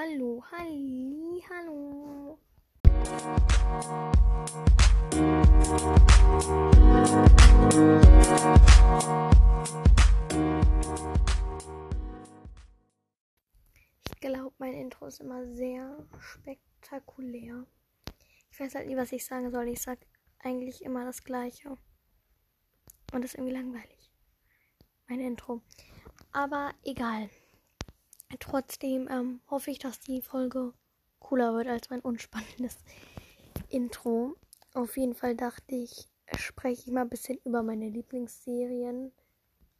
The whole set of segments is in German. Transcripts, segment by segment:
Hallo, halli, hallo. Ich glaube, mein Intro ist immer sehr spektakulär. Ich weiß halt nie, was ich sagen soll. Ich sag eigentlich immer das Gleiche. Und das ist irgendwie langweilig. Mein Intro. Aber egal. Trotzdem ähm, hoffe ich, dass die Folge cooler wird als mein unspannendes Intro. Auf jeden Fall dachte ich, spreche ich mal ein bisschen über meine Lieblingsserien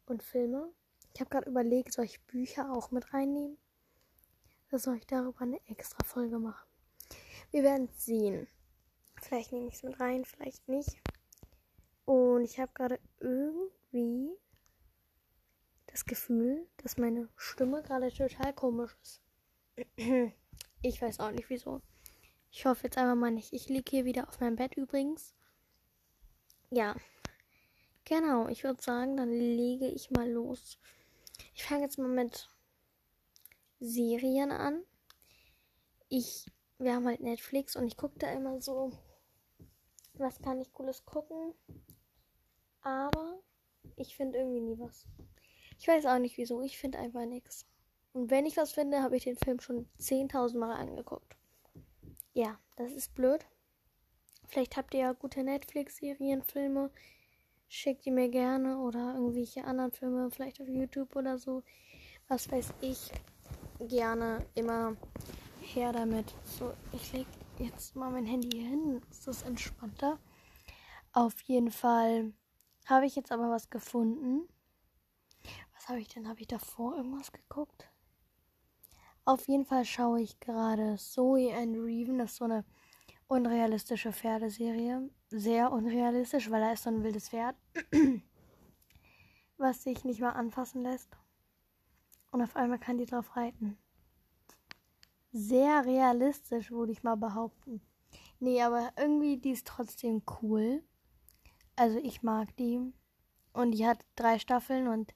und Filme. Ich habe gerade überlegt, soll ich Bücher auch mit reinnehmen? Oder soll ich darüber eine extra Folge machen? Wir werden sehen. Vielleicht nehme ich es mit rein, vielleicht nicht. Und ich habe gerade irgendwie das Gefühl, dass meine Stimme gerade total komisch ist. Ich weiß auch nicht wieso. Ich hoffe jetzt einfach mal nicht. Ich liege hier wieder auf meinem Bett übrigens. Ja. Genau, ich würde sagen, dann lege ich mal los. Ich fange jetzt mal mit Serien an. Ich, wir haben halt Netflix und ich gucke da immer so, was kann ich cooles gucken. Aber ich finde irgendwie nie was. Ich weiß auch nicht wieso. Ich finde einfach nichts. Und wenn ich was finde, habe ich den Film schon 10.000 Mal angeguckt. Ja, das ist blöd. Vielleicht habt ihr ja gute Netflix-Serien, Filme. Schickt die mir gerne oder irgendwelche anderen Filme, vielleicht auf YouTube oder so. Was weiß ich. Gerne immer her damit. So, ich lege jetzt mal mein Handy hier hin. Ist das entspannter? Auf jeden Fall habe ich jetzt aber was gefunden habe ich denn? Habe ich davor irgendwas geguckt? Auf jeden Fall schaue ich gerade Zoe and Reven. Das ist so eine unrealistische Pferdeserie. Sehr unrealistisch, weil da ist so ein wildes Pferd, was sich nicht mal anfassen lässt. Und auf einmal kann die drauf reiten. Sehr realistisch, würde ich mal behaupten. Nee, aber irgendwie, die ist trotzdem cool. Also ich mag die. Und die hat drei Staffeln und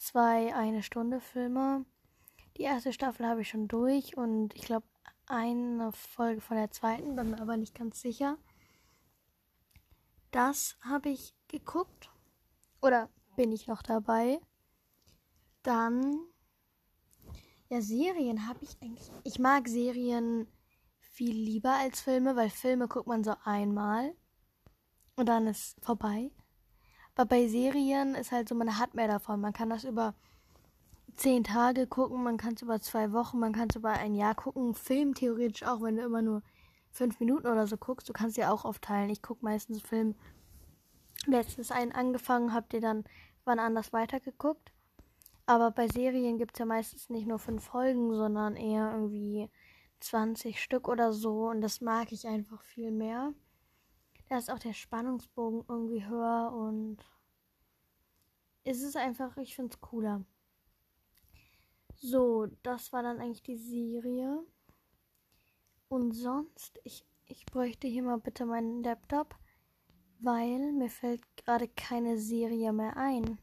zwei eine Stunde Filme. Die erste Staffel habe ich schon durch und ich glaube eine Folge von der zweiten, bin mir aber nicht ganz sicher. Das habe ich geguckt. Oder bin ich noch dabei? Dann. Ja, Serien habe ich eigentlich. Ich mag Serien viel lieber als Filme, weil Filme guckt man so einmal und dann ist vorbei. Aber bei Serien ist halt so, man hat mehr davon. Man kann das über zehn Tage gucken, man kann es über zwei Wochen, man kann es über ein Jahr gucken. Film theoretisch auch, wenn du immer nur fünf Minuten oder so guckst. Du kannst ja auch aufteilen. Ich gucke meistens Film. Letztens einen angefangen, habt ihr dann wann anders weitergeguckt. Aber bei Serien gibt es ja meistens nicht nur fünf Folgen, sondern eher irgendwie 20 Stück oder so. Und das mag ich einfach viel mehr. Da ist auch der Spannungsbogen irgendwie höher und es ist einfach, ich finde es cooler. So, das war dann eigentlich die Serie. Und sonst, ich, ich bräuchte hier mal bitte meinen Laptop, weil mir fällt gerade keine Serie mehr ein.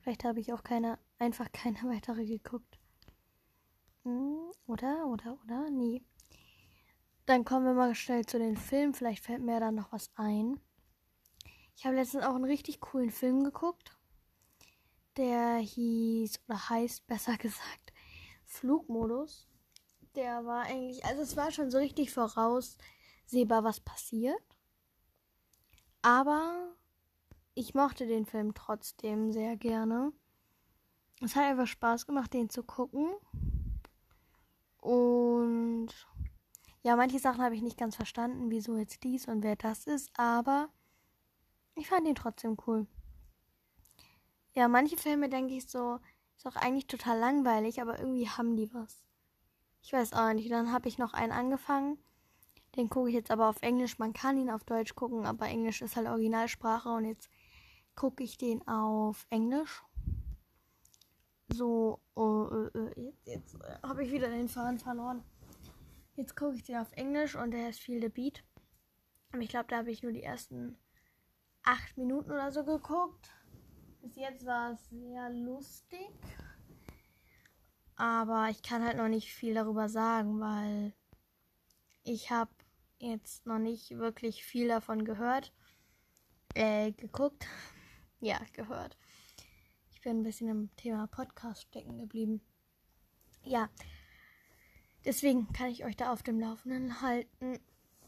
Vielleicht habe ich auch keine, einfach keine weitere geguckt. Hm, oder, oder, oder? Nee. Dann kommen wir mal schnell zu den Filmen. Vielleicht fällt mir dann noch was ein. Ich habe letztens auch einen richtig coolen Film geguckt. Der hieß, oder heißt besser gesagt, Flugmodus. Der war eigentlich, also es war schon so richtig voraussehbar, was passiert. Aber ich mochte den Film trotzdem sehr gerne. Es hat einfach Spaß gemacht, den zu gucken. Und ja, manche Sachen habe ich nicht ganz verstanden, wieso jetzt dies und wer das ist, aber ich fand ihn trotzdem cool. Ja, manche Filme denke ich so, ist auch eigentlich total langweilig, aber irgendwie haben die was. Ich weiß auch nicht. Dann habe ich noch einen angefangen. Den gucke ich jetzt aber auf Englisch. Man kann ihn auf Deutsch gucken, aber Englisch ist halt Originalsprache und jetzt gucke ich den auf Englisch. So, äh, äh jetzt, jetzt äh, habe ich wieder den Faden verloren. Jetzt gucke ich den auf Englisch und der heißt Feel the Beat. Aber ich glaube, da habe ich nur die ersten acht Minuten oder so geguckt. Bis jetzt war es sehr lustig. Aber ich kann halt noch nicht viel darüber sagen, weil ich habe jetzt noch nicht wirklich viel davon gehört. Äh, geguckt. Ja, gehört. Ich bin ein bisschen im Thema Podcast stecken geblieben. Ja. Deswegen kann ich euch da auf dem Laufenden halten.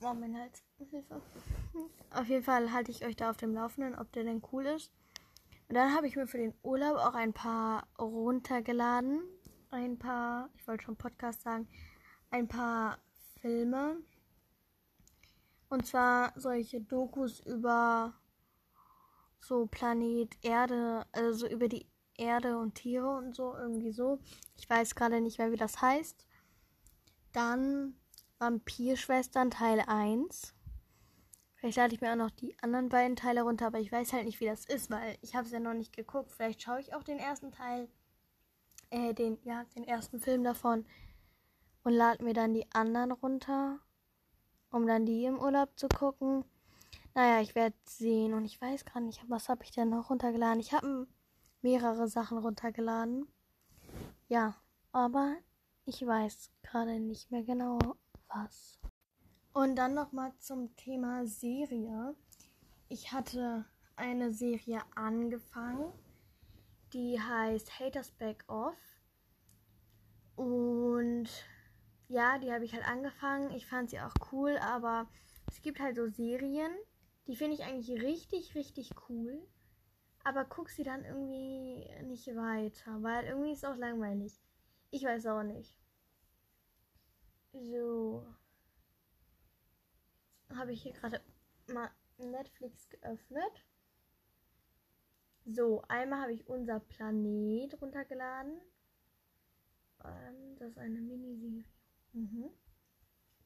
Mein Hals. Hilfe. Auf jeden Fall halte ich euch da auf dem Laufenden, ob der denn cool ist. Und dann habe ich mir für den Urlaub auch ein paar runtergeladen. Ein paar, ich wollte schon Podcast sagen, ein paar Filme. Und zwar solche Dokus über so Planet Erde, also über die Erde und Tiere und so, irgendwie so. Ich weiß gerade nicht mehr, wie das heißt. Dann Vampirschwestern Teil 1. Vielleicht lade ich mir auch noch die anderen beiden Teile runter, aber ich weiß halt nicht, wie das ist, weil ich habe es ja noch nicht geguckt. Vielleicht schaue ich auch den ersten Teil, äh, den, ja, den ersten Film davon und lade mir dann die anderen runter, um dann die im Urlaub zu gucken. Naja, ich werde sehen und ich weiß gerade nicht, was habe ich denn noch runtergeladen. Ich habe mehrere Sachen runtergeladen. Ja, aber ich weiß gerade nicht mehr genau was. Und dann nochmal zum Thema Serie. Ich hatte eine Serie angefangen, die heißt Haters Back Off. Und ja, die habe ich halt angefangen. Ich fand sie auch cool, aber es gibt halt so Serien, die finde ich eigentlich richtig, richtig cool. Aber guck sie dann irgendwie nicht weiter, weil irgendwie ist es auch langweilig. Ich weiß auch nicht. So habe ich hier gerade mal Netflix geöffnet. So, einmal habe ich unser Planet runtergeladen. Ähm, das ist eine Miniserie. Mhm.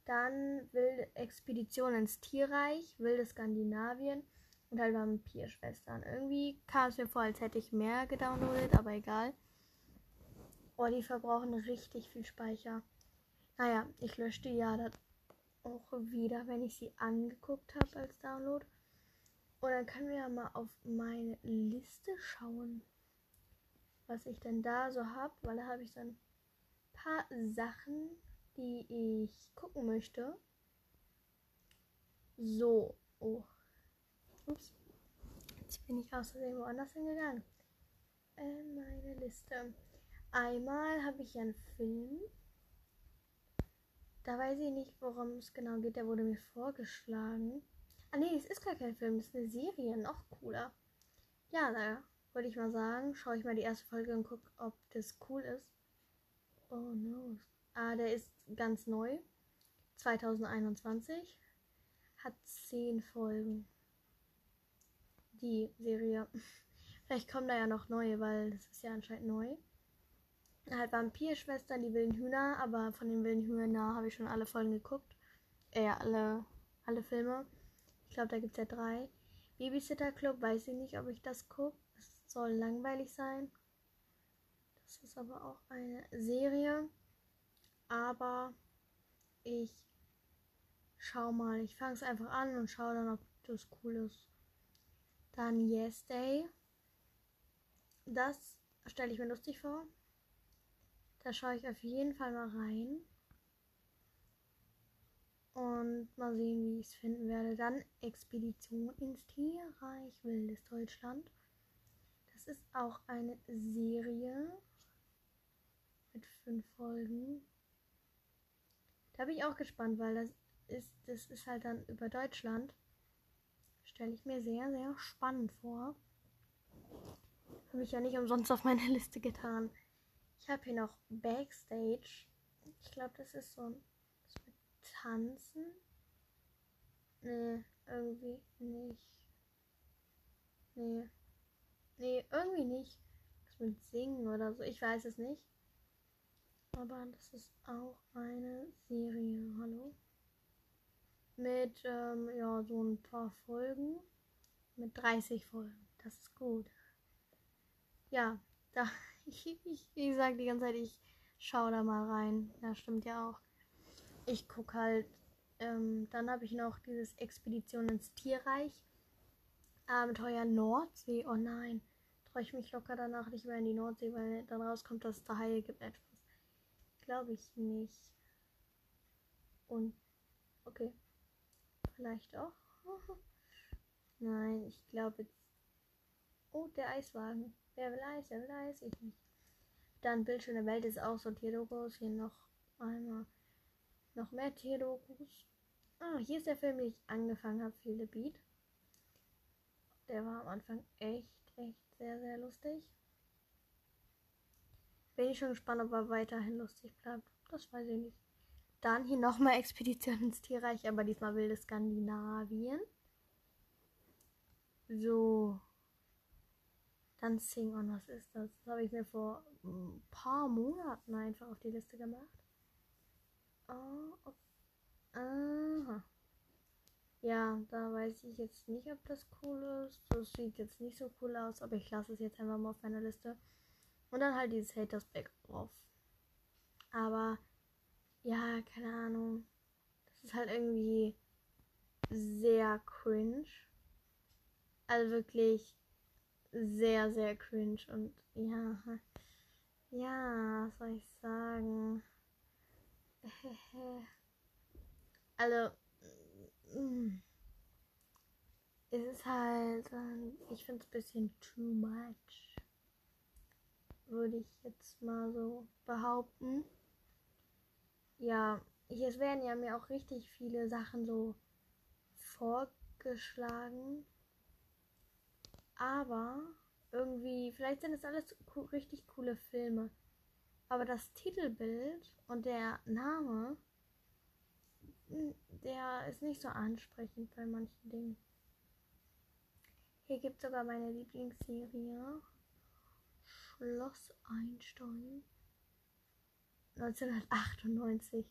Dann wilde Expedition ins Tierreich, wilde Skandinavien und halt Vampirschwestern. Irgendwie kam es mir vor, als hätte ich mehr gedownloadet, aber egal. Oh, die verbrauchen richtig viel Speicher. Naja, ich lösche die ja auch wieder, wenn ich sie angeguckt habe als Download. Und dann können wir ja mal auf meine Liste schauen, was ich denn da so habe, weil da habe ich so ein paar Sachen, die ich gucken möchte. So, oh. Ups. Jetzt bin ich Versehen woanders hingegangen. Äh, meine Liste. Einmal habe ich einen Film da weiß ich nicht, worum es genau geht. Der wurde mir vorgeschlagen. Ah nee, es ist gar kein Film, es ist eine Serie. Noch cooler. Ja, da würde ich mal sagen, schaue ich mal die erste Folge und gucke, ob das cool ist. Oh no. Ah, der ist ganz neu. 2021. Hat 10 Folgen. Die Serie. Vielleicht kommen da ja noch neue, weil das ist ja anscheinend neu halt Vampirschwestern, die wilden Hühner, aber von den wilden Hühner habe ich schon alle Folgen geguckt. Äh, alle, alle Filme. Ich glaube, da gibt es ja drei. Babysitter Club, weiß ich nicht, ob ich das gucke. Das soll langweilig sein. Das ist aber auch eine Serie. Aber ich schau mal. Ich fange es einfach an und schaue dann, ob das cool ist. Dann Yes Day. Das stelle ich mir lustig vor. Da schaue ich auf jeden Fall mal rein. Und mal sehen, wie ich es finden werde. Dann Expedition ins Tierreich Wildes Deutschland. Das ist auch eine Serie mit fünf Folgen. Da bin ich auch gespannt, weil das ist, das ist halt dann über Deutschland. Stelle ich mir sehr, sehr spannend vor. Habe ich ja nicht umsonst auf meine Liste getan. Ich habe hier noch Backstage. Ich glaube, das ist so ein das mit Tanzen. Nee, irgendwie nicht. Nee. Nee, irgendwie nicht. Das mit Singen oder so. Ich weiß es nicht. Aber das ist auch eine Serie. Hallo? Mit, ähm, ja, so ein paar Folgen. Mit 30 Folgen. Das ist gut. Ja, da ich, ich, ich sage die ganze Zeit, ich schaue da mal rein. Ja, stimmt ja auch. Ich gucke halt. Ähm, dann habe ich noch dieses Expedition ins Tierreich. Abenteuer Nordsee. Oh nein. Traue ich mich locker danach nicht mehr in die Nordsee, weil dann rauskommt, dass es da Haie gibt etwas. Glaube ich nicht. Und okay. Vielleicht auch. Nein, ich glaube. Oh, der Eiswagen. Wer Eis? Wer Eis? Ich nicht. Dann Bildschirm Welt ist auch so Tierdokus. Hier noch einmal noch mehr Tierdokus. Ah, hier ist der Film, den ich angefangen habe, Feel the Beat. Der war am Anfang echt, echt sehr, sehr lustig. Bin ich schon gespannt, ob er weiterhin lustig bleibt. Das weiß ich nicht. Dann hier nochmal Expedition ins Tierreich, aber diesmal wilde Skandinavien. So. Dann Sing On, was ist das? Das habe ich mir vor ein paar Monaten einfach auf die Liste gemacht. Oh, okay. Aha. Ja, da weiß ich jetzt nicht, ob das cool ist. Das sieht jetzt nicht so cool aus, aber ich lasse es jetzt einfach mal auf meiner Liste. Und dann halt dieses Haters Back drauf. Aber ja, keine Ahnung. Das ist halt irgendwie sehr cringe. Also wirklich sehr, sehr cringe. Und ja, ja, was soll ich sagen? Also, es ist halt, ähm, ich finde es ein bisschen too much. Würde ich jetzt mal so behaupten. Ja, hier werden ja mir auch richtig viele Sachen so vorgeschlagen. Aber irgendwie, vielleicht sind es alles richtig coole Filme. Aber das Titelbild und der Name der ist nicht so ansprechend bei manchen Dingen. Hier gibt es sogar meine Lieblingsserie. Schloss Einstein. 1998.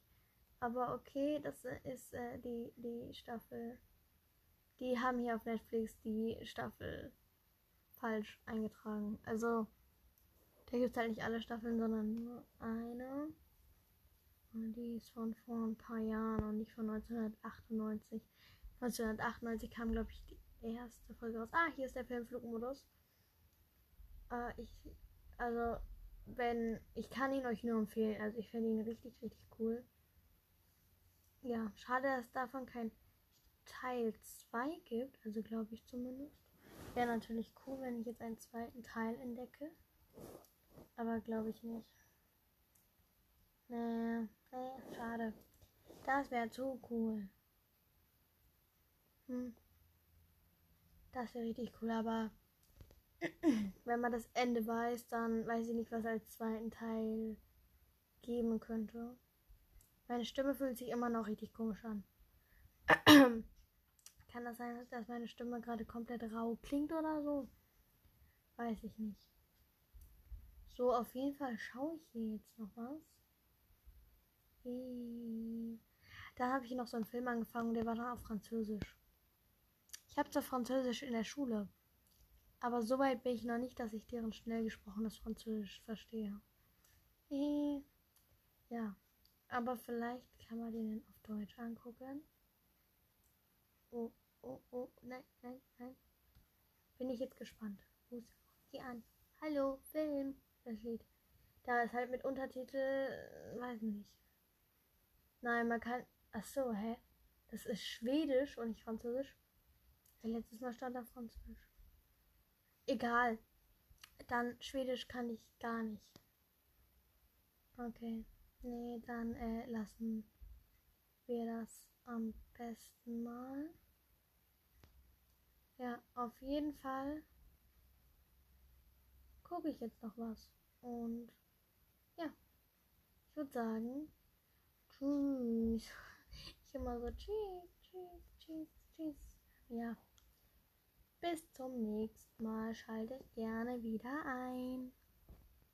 Aber okay, das ist äh, die, die Staffel. Die haben hier auf Netflix die Staffel falsch eingetragen. Also, da gibt es halt nicht alle Staffeln, sondern nur eine. Die ist von vor ein paar Jahren und nicht von 1998. 1998 kam, glaube ich, die erste Folge raus. Ah, hier ist der Film Flugmodus. Äh, ich, also, wenn, ich kann ihn euch nur empfehlen. Also, ich finde ihn richtig, richtig cool. Ja, schade, dass davon kein Teil 2 gibt. Also, glaube ich zumindest. Wäre natürlich cool, wenn ich jetzt einen zweiten Teil entdecke. Aber glaube ich nicht. Nee, nee, schade. Das wäre zu cool. Hm. Das wäre richtig cool, aber wenn man das Ende weiß, dann weiß ich nicht, was als zweiten Teil geben könnte. Meine Stimme fühlt sich immer noch richtig komisch an. Kann das sein, dass meine Stimme gerade komplett rau klingt oder so? Weiß ich nicht. So, auf jeden Fall schaue ich hier jetzt noch was. Da habe ich noch so einen Film angefangen, der war dann auf Französisch. Ich habe zwar Französisch in der Schule, aber so weit bin ich noch nicht, dass ich deren schnell gesprochenes Französisch verstehe. Ja, aber vielleicht kann man den auf Deutsch angucken. Oh, oh, oh, nein, nein, nein. Bin ich jetzt gespannt. Muss die an. Hallo, Film. Das Lied. Da ist halt mit Untertitel, weiß nicht. Nein, man kann. Ach so, hä? Das ist Schwedisch und nicht Französisch. Letztes Mal stand da Französisch. Egal. Dann Schwedisch kann ich gar nicht. Okay. Nee, dann äh, lassen wir das am besten mal. Ja, auf jeden Fall gucke ich jetzt noch was. Und ja, ich würde sagen, tschüss. Ich immer so tschüss, tschüss, tschüss, tschüss. Ja. Bis zum nächsten Mal. Schaltet gerne wieder ein.